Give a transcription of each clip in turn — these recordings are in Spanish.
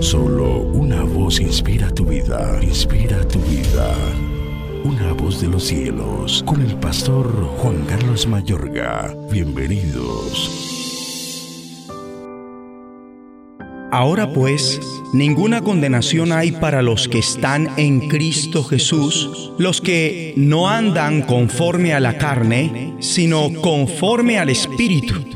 Solo una voz inspira tu vida, inspira tu vida. Una voz de los cielos, con el pastor Juan Carlos Mayorga. Bienvenidos. Ahora pues, ninguna condenación hay para los que están en Cristo Jesús, los que no andan conforme a la carne, sino conforme al Espíritu.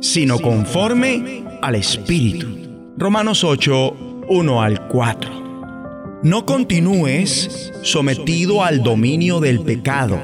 sino conforme al Espíritu. Romanos 8, 1 al 4. No continúes sometido al dominio del pecado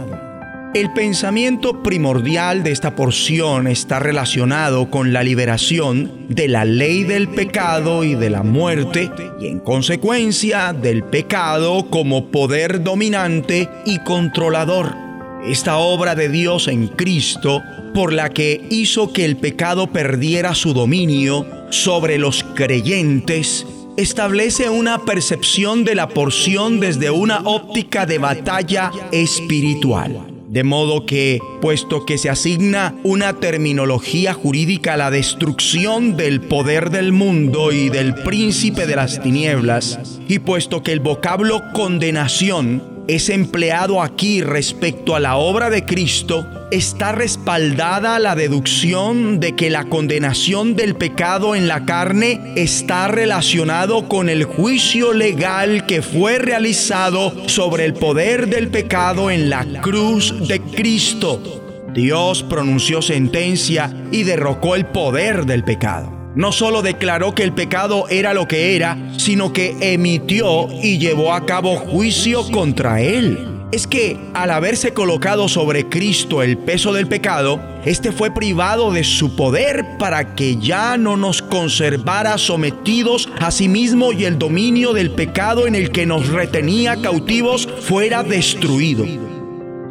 el pensamiento primordial de esta porción está relacionado con la liberación de la ley del pecado y de la muerte y en consecuencia del pecado como poder dominante y controlador. Esta obra de Dios en Cristo, por la que hizo que el pecado perdiera su dominio sobre los creyentes, establece una percepción de la porción desde una óptica de batalla espiritual. De modo que, puesto que se asigna una terminología jurídica a la destrucción del poder del mundo y del príncipe de las tinieblas, y puesto que el vocablo condenación es empleado aquí respecto a la obra de Cristo, está respaldada la deducción de que la condenación del pecado en la carne está relacionado con el juicio legal que fue realizado sobre el poder del pecado en la cruz de Cristo. Dios pronunció sentencia y derrocó el poder del pecado no solo declaró que el pecado era lo que era, sino que emitió y llevó a cabo juicio contra él. Es que al haberse colocado sobre Cristo el peso del pecado, éste fue privado de su poder para que ya no nos conservara sometidos a sí mismo y el dominio del pecado en el que nos retenía cautivos fuera destruido.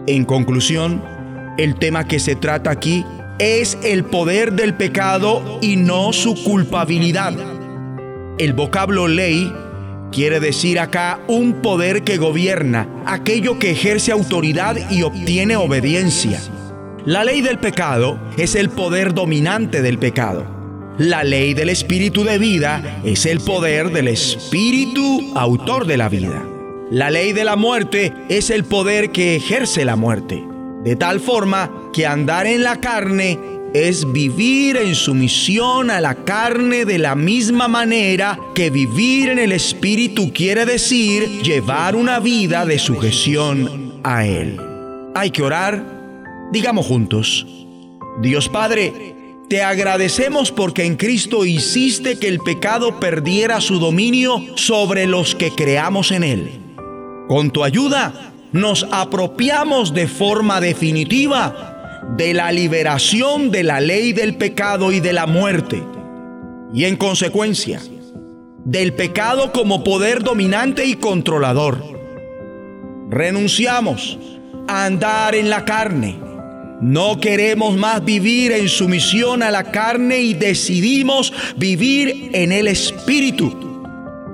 En conclusión, el tema que se trata aquí es el poder del pecado y no su culpabilidad. El vocablo ley quiere decir acá un poder que gobierna, aquello que ejerce autoridad y obtiene obediencia. La ley del pecado es el poder dominante del pecado. La ley del espíritu de vida es el poder del espíritu autor de la vida. La ley de la muerte es el poder que ejerce la muerte de tal forma que andar en la carne es vivir en sumisión a la carne de la misma manera que vivir en el Espíritu quiere decir llevar una vida de sujeción a Él. Hay que orar, digamos juntos, Dios Padre, te agradecemos porque en Cristo hiciste que el pecado perdiera su dominio sobre los que creamos en Él. Con tu ayuda, nos apropiamos de forma definitiva de la liberación de la ley del pecado y de la muerte. Y en consecuencia, del pecado como poder dominante y controlador. Renunciamos a andar en la carne. No queremos más vivir en sumisión a la carne y decidimos vivir en el Espíritu.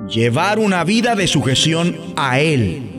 Llevar una vida de sujeción a Él